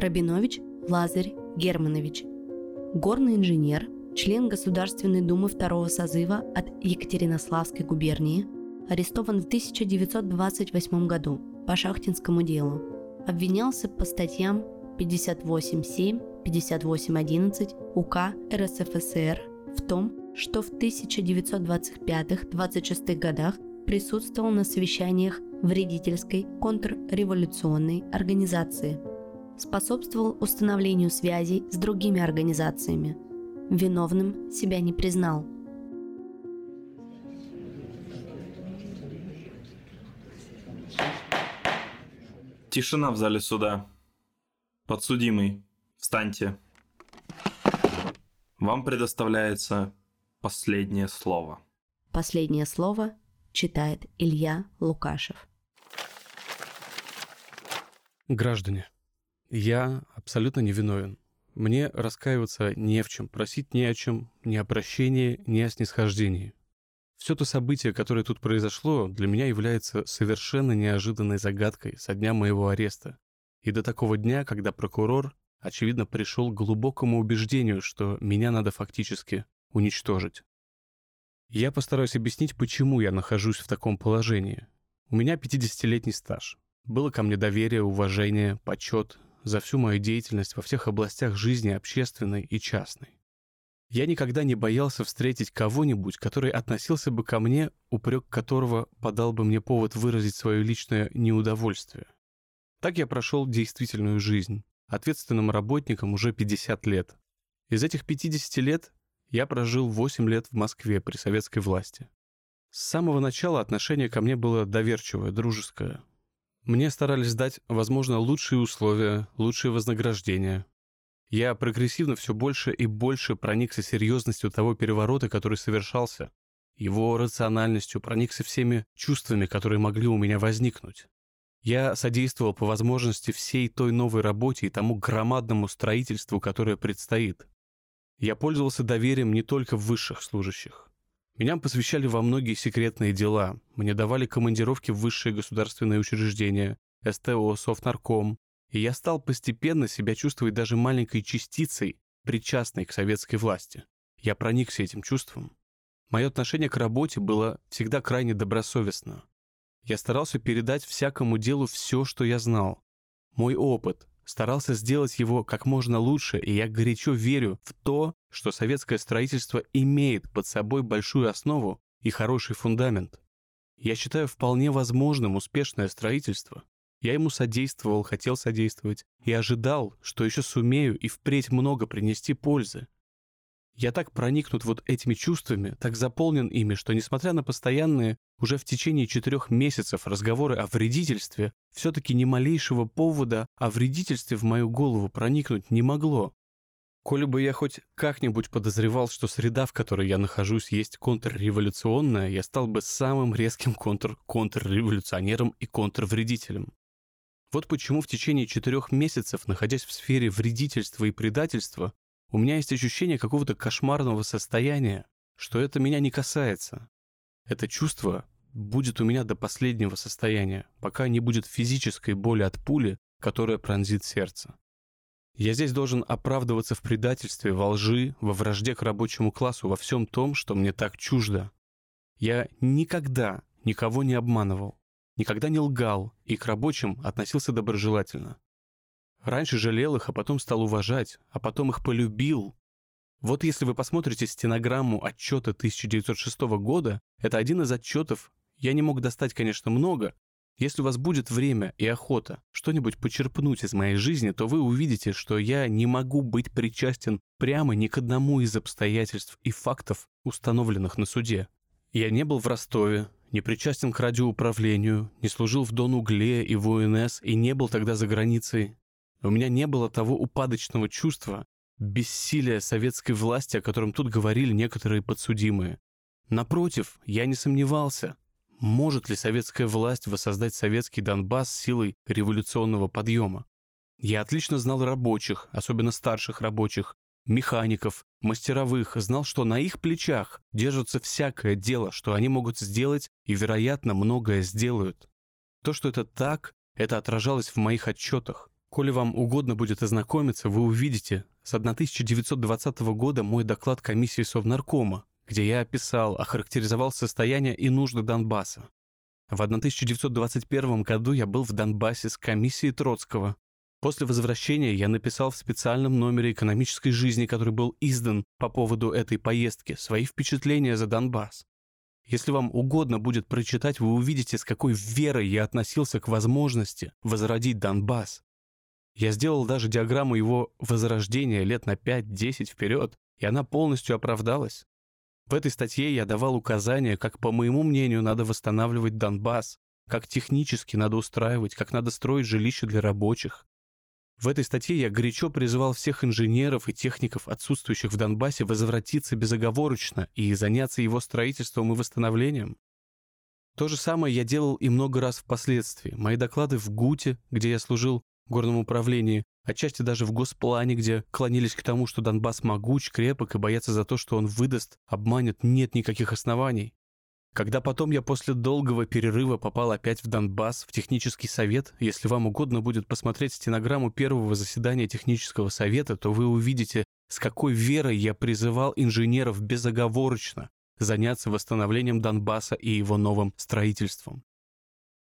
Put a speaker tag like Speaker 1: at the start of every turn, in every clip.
Speaker 1: Рабинович Лазарь Германович. Горный инженер, член Государственной Думы второго созыва от Екатеринославской губернии, арестован в 1928 году по шахтинскому делу. Обвинялся по статьям 58.7, 58.11 УК РСФСР в том, что в 1925-26 годах присутствовал на совещаниях вредительской контрреволюционной организации. Способствовал установлению связей с другими организациями. Виновным себя не признал.
Speaker 2: Тишина в зале суда. Подсудимый, встаньте. Вам предоставляется последнее слово.
Speaker 1: Последнее слово читает Илья Лукашев.
Speaker 3: Граждане, я абсолютно невиновен. Мне раскаиваться не в чем, просить не о чем, ни о прощении, ни о снисхождении. Все то событие, которое тут произошло, для меня является совершенно неожиданной загадкой со дня моего ареста. И до такого дня, когда прокурор, очевидно, пришел к глубокому убеждению, что меня надо фактически уничтожить. Я постараюсь объяснить, почему я нахожусь в таком положении. У меня 50-летний стаж. Было ко мне доверие, уважение, почет за всю мою деятельность во всех областях жизни общественной и частной. Я никогда не боялся встретить кого-нибудь, который относился бы ко мне, упрек которого подал бы мне повод выразить свое личное неудовольствие. Так я прошел действительную жизнь, ответственным работником уже 50 лет. Из этих 50 лет я прожил 8 лет в Москве при советской власти. С самого начала отношение ко мне было доверчивое, дружеское. Мне старались дать, возможно, лучшие условия, лучшие вознаграждения. Я прогрессивно все больше и больше проникся серьезностью того переворота, который совершался, его рациональностью, проникся всеми чувствами, которые могли у меня возникнуть. Я содействовал по возможности всей той новой работе и тому громадному строительству, которое предстоит. Я пользовался доверием не только высших служащих. Меня посвящали во многие секретные дела. Мне давали командировки в высшие государственные учреждения, СТО, Совнарком. И я стал постепенно себя чувствовать даже маленькой частицей, причастной к советской власти. Я проникся этим чувством. Мое отношение к работе было всегда крайне добросовестно. Я старался передать всякому делу все, что я знал. Мой опыт, старался сделать его как можно лучше, и я горячо верю в то, что советское строительство имеет под собой большую основу и хороший фундамент. Я считаю вполне возможным успешное строительство. Я ему содействовал, хотел содействовать и ожидал, что еще сумею и впредь много принести пользы. Я так проникнут вот этими чувствами, так заполнен ими, что, несмотря на постоянные, уже в течение четырех месяцев разговоры о вредительстве, все-таки ни малейшего повода о вредительстве в мою голову проникнуть не могло. Коли бы я хоть как-нибудь подозревал, что среда, в которой я нахожусь, есть контрреволюционная, я стал бы самым резким контр-контрреволюционером и контрвредителем. Вот почему в течение четырех месяцев, находясь в сфере вредительства и предательства, у меня есть ощущение какого-то кошмарного состояния, что это меня не касается. Это чувство будет у меня до последнего состояния, пока не будет физической боли от пули, которая пронзит сердце. Я здесь должен оправдываться в предательстве, во лжи, во вражде к рабочему классу, во всем том, что мне так чуждо. Я никогда никого не обманывал, никогда не лгал и к рабочим относился доброжелательно. Раньше жалел их, а потом стал уважать, а потом их полюбил. Вот если вы посмотрите стенограмму отчета 1906 года, это один из отчетов, я не мог достать, конечно, много. Если у вас будет время и охота что-нибудь почерпнуть из моей жизни, то вы увидите, что я не могу быть причастен прямо ни к одному из обстоятельств и фактов, установленных на суде. Я не был в Ростове, не причастен к радиоуправлению, не служил в Дон-Угле и в УНС и не был тогда за границей, у меня не было того упадочного чувства, бессилия советской власти, о котором тут говорили некоторые подсудимые. Напротив, я не сомневался, может ли советская власть воссоздать советский Донбасс силой революционного подъема. Я отлично знал рабочих, особенно старших рабочих, механиков, мастеровых, знал, что на их плечах держится всякое дело, что они могут сделать и, вероятно, многое сделают. То, что это так, это отражалось в моих отчетах. Коли вам угодно будет ознакомиться, вы увидите с 1920 года мой доклад комиссии Совнаркома, где я описал, охарактеризовал состояние и нужды Донбасса. В 1921 году я был в Донбассе с комиссией Троцкого. После возвращения я написал в специальном номере экономической жизни, который был издан по поводу этой поездки, свои впечатления за Донбасс. Если вам угодно будет прочитать, вы увидите, с какой верой я относился к возможности возродить Донбасс. Я сделал даже диаграмму его возрождения лет на 5-10 вперед, и она полностью оправдалась. В этой статье я давал указания, как, по моему мнению, надо восстанавливать Донбасс, как технически надо устраивать, как надо строить жилища для рабочих. В этой статье я горячо призывал всех инженеров и техников, отсутствующих в Донбассе, возвратиться безоговорочно и заняться его строительством и восстановлением. То же самое я делал и много раз впоследствии. Мои доклады в ГУТе, где я служил горном управлении, отчасти даже в госплане, где клонились к тому, что Донбасс могуч, крепок и боятся за то, что он выдаст, обманет, нет никаких оснований. Когда потом я после долгого перерыва попал опять в Донбасс, в технический совет, если вам угодно будет посмотреть стенограмму первого заседания технического совета, то вы увидите, с какой верой я призывал инженеров безоговорочно заняться восстановлением Донбасса и его новым строительством.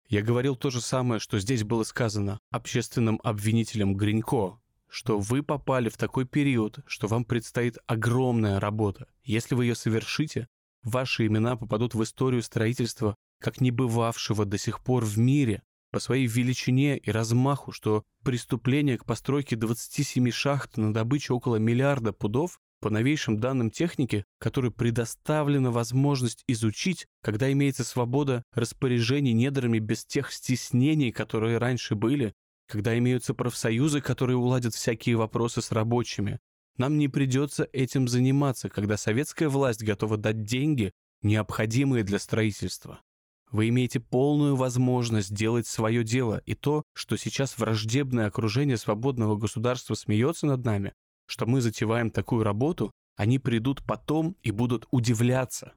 Speaker 3: Я говорил то же самое, что здесь было сказано общественным обвинителем Гринько, что вы попали в такой период, что вам предстоит огромная работа. Если вы ее совершите, ваши имена попадут в историю строительства как не бывавшего до сих пор в мире по своей величине и размаху, что преступление к постройке 27 шахт на добыче около миллиарда пудов по новейшим данным техники, которой предоставлена возможность изучить, когда имеется свобода распоряжений недрами без тех стеснений, которые раньше были, когда имеются профсоюзы, которые уладят всякие вопросы с рабочими. Нам не придется этим заниматься, когда советская власть готова дать деньги, необходимые для строительства. Вы имеете полную возможность делать свое дело, и то, что сейчас враждебное окружение свободного государства смеется над нами, что мы затеваем такую работу, они придут потом и будут удивляться.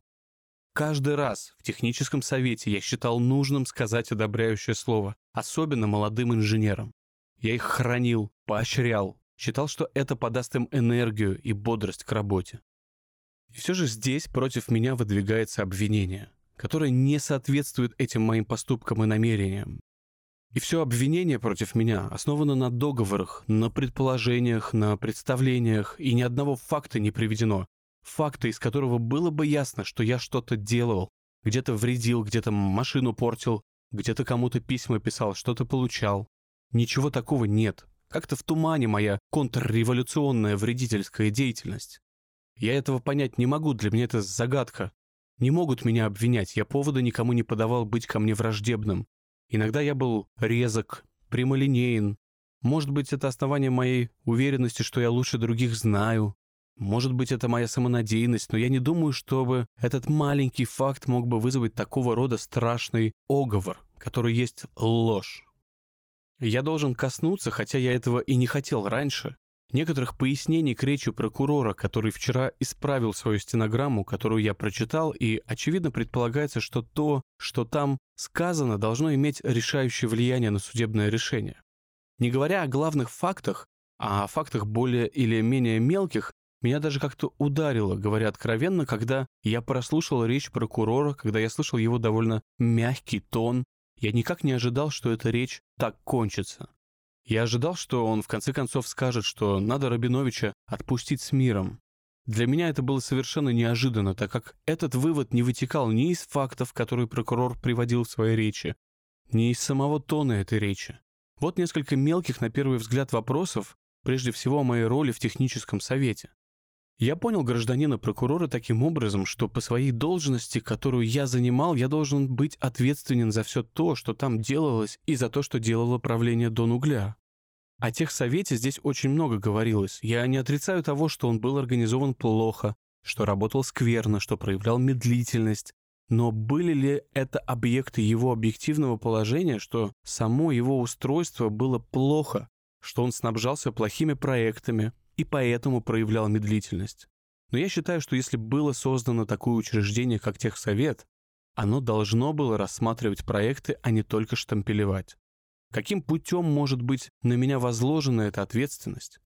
Speaker 3: Каждый раз в техническом совете я считал нужным сказать одобряющее слово, особенно молодым инженерам. Я их хранил, поощрял, считал, что это подаст им энергию и бодрость к работе. И все же здесь против меня выдвигается обвинение, которое не соответствует этим моим поступкам и намерениям. И все обвинение против меня основано на договорах, на предположениях, на представлениях, и ни одного факта не приведено. Факта, из которого было бы ясно, что я что-то делал, где-то вредил, где-то машину портил, где-то кому-то письма писал, что-то получал. Ничего такого нет. Как-то в тумане моя контрреволюционная вредительская деятельность. Я этого понять не могу, для меня это загадка. Не могут меня обвинять, я повода никому не подавал быть ко мне враждебным. Иногда я был резок, прямолинеен. Может быть, это основание моей уверенности, что я лучше других знаю. Может быть, это моя самонадеянность, но я не думаю, чтобы этот маленький факт мог бы вызвать такого рода страшный оговор, который есть ложь. Я должен коснуться, хотя я этого и не хотел раньше, некоторых пояснений к речи прокурора, который вчера исправил свою стенограмму, которую я прочитал, и, очевидно, предполагается, что то, что там сказано, должно иметь решающее влияние на судебное решение. Не говоря о главных фактах, а о фактах более или менее мелких, меня даже как-то ударило, говоря откровенно, когда я прослушал речь прокурора, когда я слышал его довольно мягкий тон, я никак не ожидал, что эта речь так кончится. Я ожидал, что он в конце концов скажет, что надо Рабиновича отпустить с миром. Для меня это было совершенно неожиданно, так как этот вывод не вытекал ни из фактов, которые прокурор приводил в своей речи, ни из самого тона этой речи. Вот несколько мелких, на первый взгляд, вопросов, прежде всего о моей роли в техническом совете. Я понял гражданина прокурора таким образом, что по своей должности, которую я занимал, я должен быть ответственен за все то, что там делалось, и за то, что делало правление Донугля. О техсовете здесь очень много говорилось. Я не отрицаю того, что он был организован плохо, что работал скверно, что проявлял медлительность. Но были ли это объекты его объективного положения, что само его устройство было плохо, что он снабжался плохими проектами и поэтому проявлял медлительность? Но я считаю, что если было создано такое учреждение, как техсовет, оно должно было рассматривать проекты, а не только штампелевать. Каким путем может быть на меня возложена эта ответственность?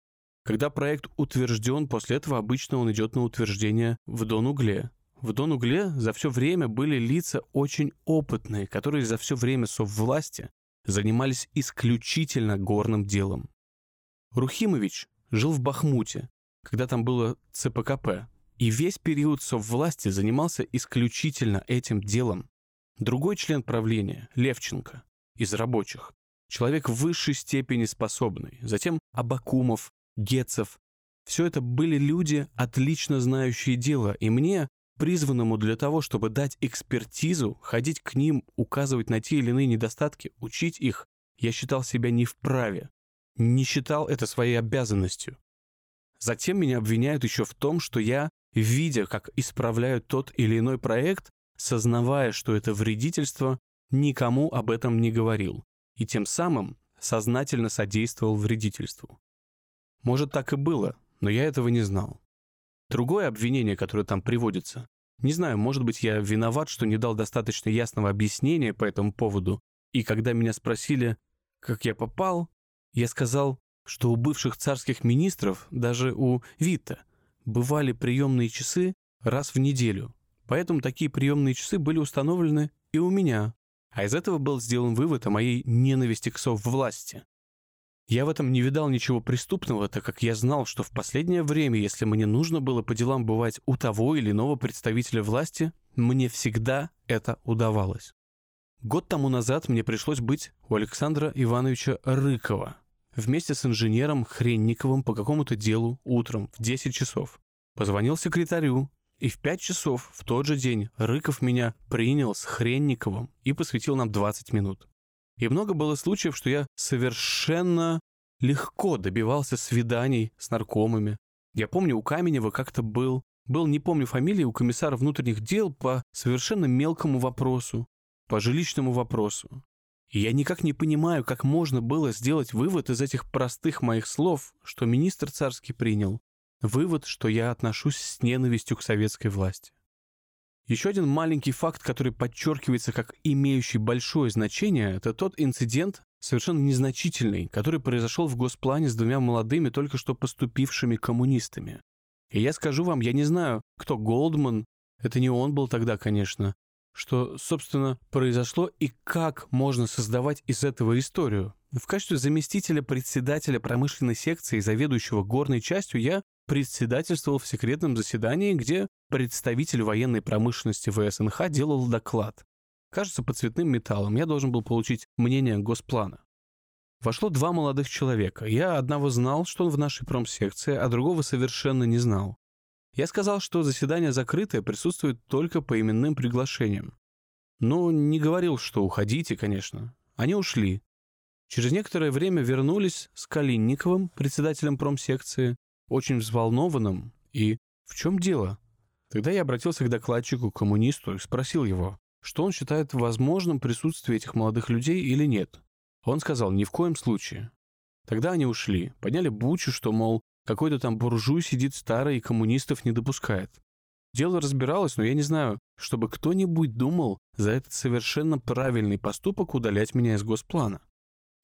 Speaker 3: Когда проект утвержден, после этого обычно он идет на утверждение в Донугле. В Донугле за все время были лица очень опытные, которые за все время соввласти занимались исключительно горным делом. Рухимович жил в Бахмуте, когда там было ЦПКП, и весь период соввласти занимался исключительно этим делом. Другой член правления, Левченко, из рабочих, человек в высшей степени способный, затем Абакумов, Гетцев. Все это были люди, отлично знающие дело, и мне, призванному для того, чтобы дать экспертизу, ходить к ним, указывать на те или иные недостатки, учить их, я считал себя не вправе, не считал это своей обязанностью. Затем меня обвиняют еще в том, что я, видя, как исправляют тот или иной проект, сознавая, что это вредительство, никому об этом не говорил, и тем самым сознательно содействовал вредительству. Может, так и было, но я этого не знал. Другое обвинение, которое там приводится, не знаю, может быть, я виноват, что не дал достаточно ясного объяснения по этому поводу, и когда меня спросили, как я попал, я сказал, что у бывших царских министров, даже у Вита, бывали приемные часы раз в неделю. Поэтому такие приемные часы были установлены и у меня. А из этого был сделан вывод о моей ненависти к соввласти. Я в этом не видал ничего преступного, так как я знал, что в последнее время, если мне нужно было по делам бывать у того или иного представителя власти, мне всегда это удавалось. Год тому назад мне пришлось быть у Александра Ивановича Рыкова вместе с инженером Хренниковым по какому-то делу утром в 10 часов. Позвонил секретарю, и в 5 часов в тот же день Рыков меня принял с Хренниковым и посвятил нам 20 минут. И много было случаев, что я совершенно легко добивался свиданий с наркомами. Я помню, у Каменева как-то был, был, не помню фамилии, у комиссара внутренних дел по совершенно мелкому вопросу, по жилищному вопросу. И я никак не понимаю, как можно было сделать вывод из этих простых моих слов, что министр царский принял. Вывод, что я отношусь с ненавистью к советской власти. Еще один маленький факт, который подчеркивается как имеющий большое значение, это тот инцидент, совершенно незначительный, который произошел в госплане с двумя молодыми, только что поступившими коммунистами. И я скажу вам, я не знаю, кто Голдман, это не он был тогда, конечно, что, собственно, произошло и как можно создавать из этого историю. В качестве заместителя председателя промышленной секции, заведующего горной частью, я председательствовал в секретном заседании, где представитель военной промышленности ВСНХ делал доклад. Кажется, по цветным металлам. Я должен был получить мнение Госплана. Вошло два молодых человека. Я одного знал, что он в нашей промсекции, а другого совершенно не знал. Я сказал, что заседание закрытое, присутствует только по именным приглашениям. Но не говорил, что уходите, конечно. Они ушли. Через некоторое время вернулись с Калинниковым, председателем промсекции, очень взволнованным и «В чем дело?» Тогда я обратился к докладчику, коммунисту, и спросил его, что он считает возможным присутствие этих молодых людей или нет. Он сказал, ни в коем случае. Тогда они ушли, подняли бучу, что, мол, какой-то там буржуй сидит старый и коммунистов не допускает. Дело разбиралось, но я не знаю, чтобы кто-нибудь думал за этот совершенно правильный поступок удалять меня из госплана.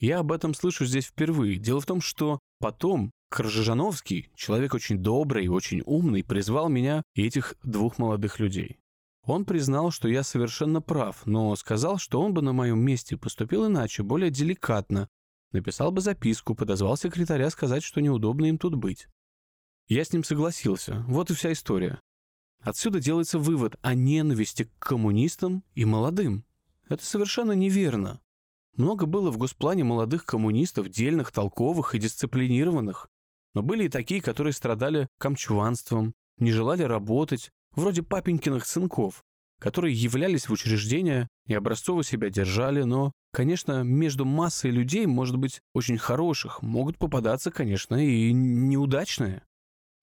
Speaker 3: Я об этом слышу здесь впервые. Дело в том, что потом Кржижановский, человек очень добрый и очень умный, призвал меня и этих двух молодых людей. Он признал, что я совершенно прав, но сказал, что он бы на моем месте поступил иначе, более деликатно. Написал бы записку, подозвал секретаря сказать, что неудобно им тут быть. Я с ним согласился. Вот и вся история. Отсюда делается вывод о ненависти к коммунистам и молодым. Это совершенно неверно. Много было в госплане молодых коммунистов, дельных, толковых и дисциплинированных. Но были и такие, которые страдали камчванством, не желали работать, вроде папенькиных сынков, которые являлись в учреждения и образцово себя держали, но, конечно, между массой людей, может быть, очень хороших, могут попадаться, конечно, и неудачные.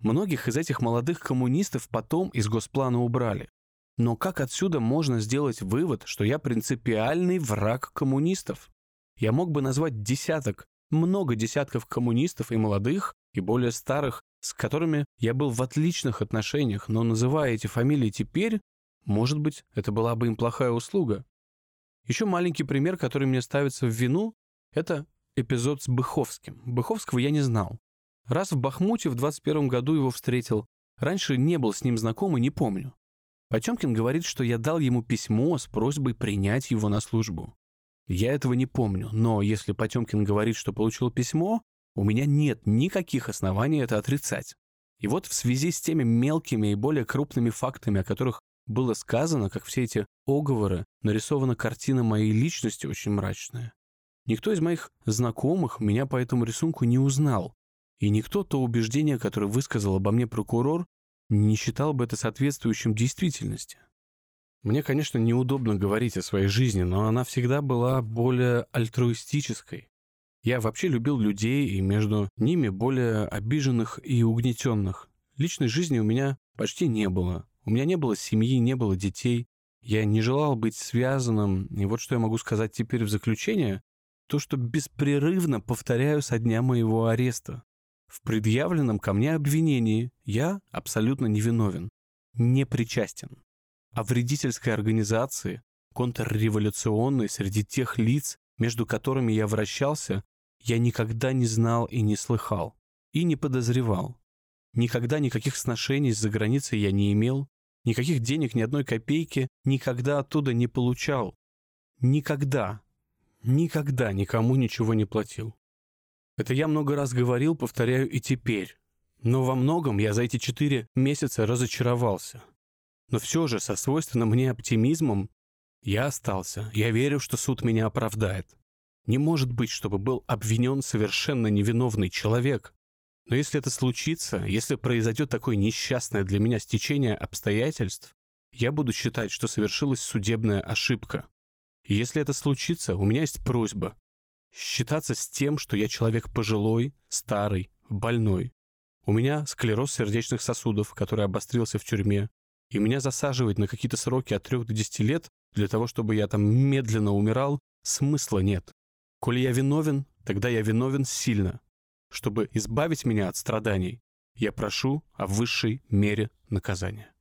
Speaker 3: Многих из этих молодых коммунистов потом из госплана убрали. Но как отсюда можно сделать вывод, что я принципиальный враг коммунистов? Я мог бы назвать десяток, много десятков коммунистов и молодых, и более старых, с которыми я был в отличных отношениях, но называя эти фамилии теперь, может быть, это была бы им плохая услуга. Еще маленький пример, который мне ставится в вину, Это эпизод с Быховским. Быховского я не знал. Раз в Бахмуте в 21 году его встретил. Раньше не был с ним знаком и не помню. Потемкин говорит, что я дал ему письмо с просьбой принять его на службу. Я этого не помню, но если Потемкин говорит, что получил письмо, у меня нет никаких оснований это отрицать. И вот в связи с теми мелкими и более крупными фактами, о которых было сказано, как все эти оговоры, нарисована картина моей личности очень мрачная. Никто из моих знакомых меня по этому рисунку не узнал, и никто то убеждение, которое высказал обо мне прокурор, не считал бы это соответствующим действительности. Мне, конечно, неудобно говорить о своей жизни, но она всегда была более альтруистической. Я вообще любил людей и между ними более обиженных и угнетенных. Личной жизни у меня почти не было. У меня не было семьи, не было детей. Я не желал быть связанным. И вот что я могу сказать теперь в заключение. То, что беспрерывно повторяю со дня моего ареста. В предъявленном ко мне обвинении я абсолютно невиновен, не причастен. О вредительской организации, контрреволюционной среди тех лиц, между которыми я вращался, я никогда не знал и не слыхал, и не подозревал. Никогда никаких сношений с заграницей я не имел, никаких денег, ни одной копейки никогда оттуда не получал. Никогда, никогда никому ничего не платил. Это я много раз говорил, повторяю и теперь. Но во многом я за эти четыре месяца разочаровался. Но все же со свойственным мне оптимизмом я остался. Я верю, что суд меня оправдает. Не может быть, чтобы был обвинен совершенно невиновный человек. Но если это случится, если произойдет такое несчастное для меня стечение обстоятельств, я буду считать, что совершилась судебная ошибка. И если это случится, у меня есть просьба считаться с тем, что я человек пожилой, старый, больной. У меня склероз сердечных сосудов, который обострился в тюрьме, и меня засаживать на какие-то сроки от 3 до 10 лет для того, чтобы я там медленно умирал, смысла нет. Коли я виновен, тогда я виновен сильно. Чтобы избавить меня от страданий, я прошу о высшей мере наказания.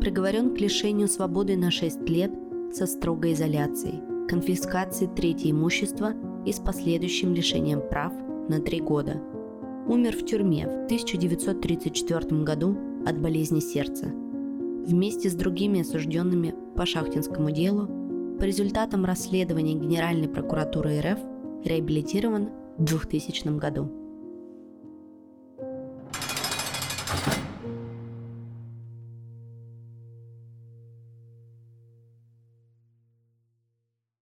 Speaker 1: Приговорен к лишению свободы на 6 лет со строгой изоляцией – конфискации трети имущества и с последующим лишением прав на три года. Умер в тюрьме в 1934 году от болезни сердца. Вместе с другими осужденными по шахтинскому делу по результатам расследования Генеральной прокуратуры РФ реабилитирован в 2000 году.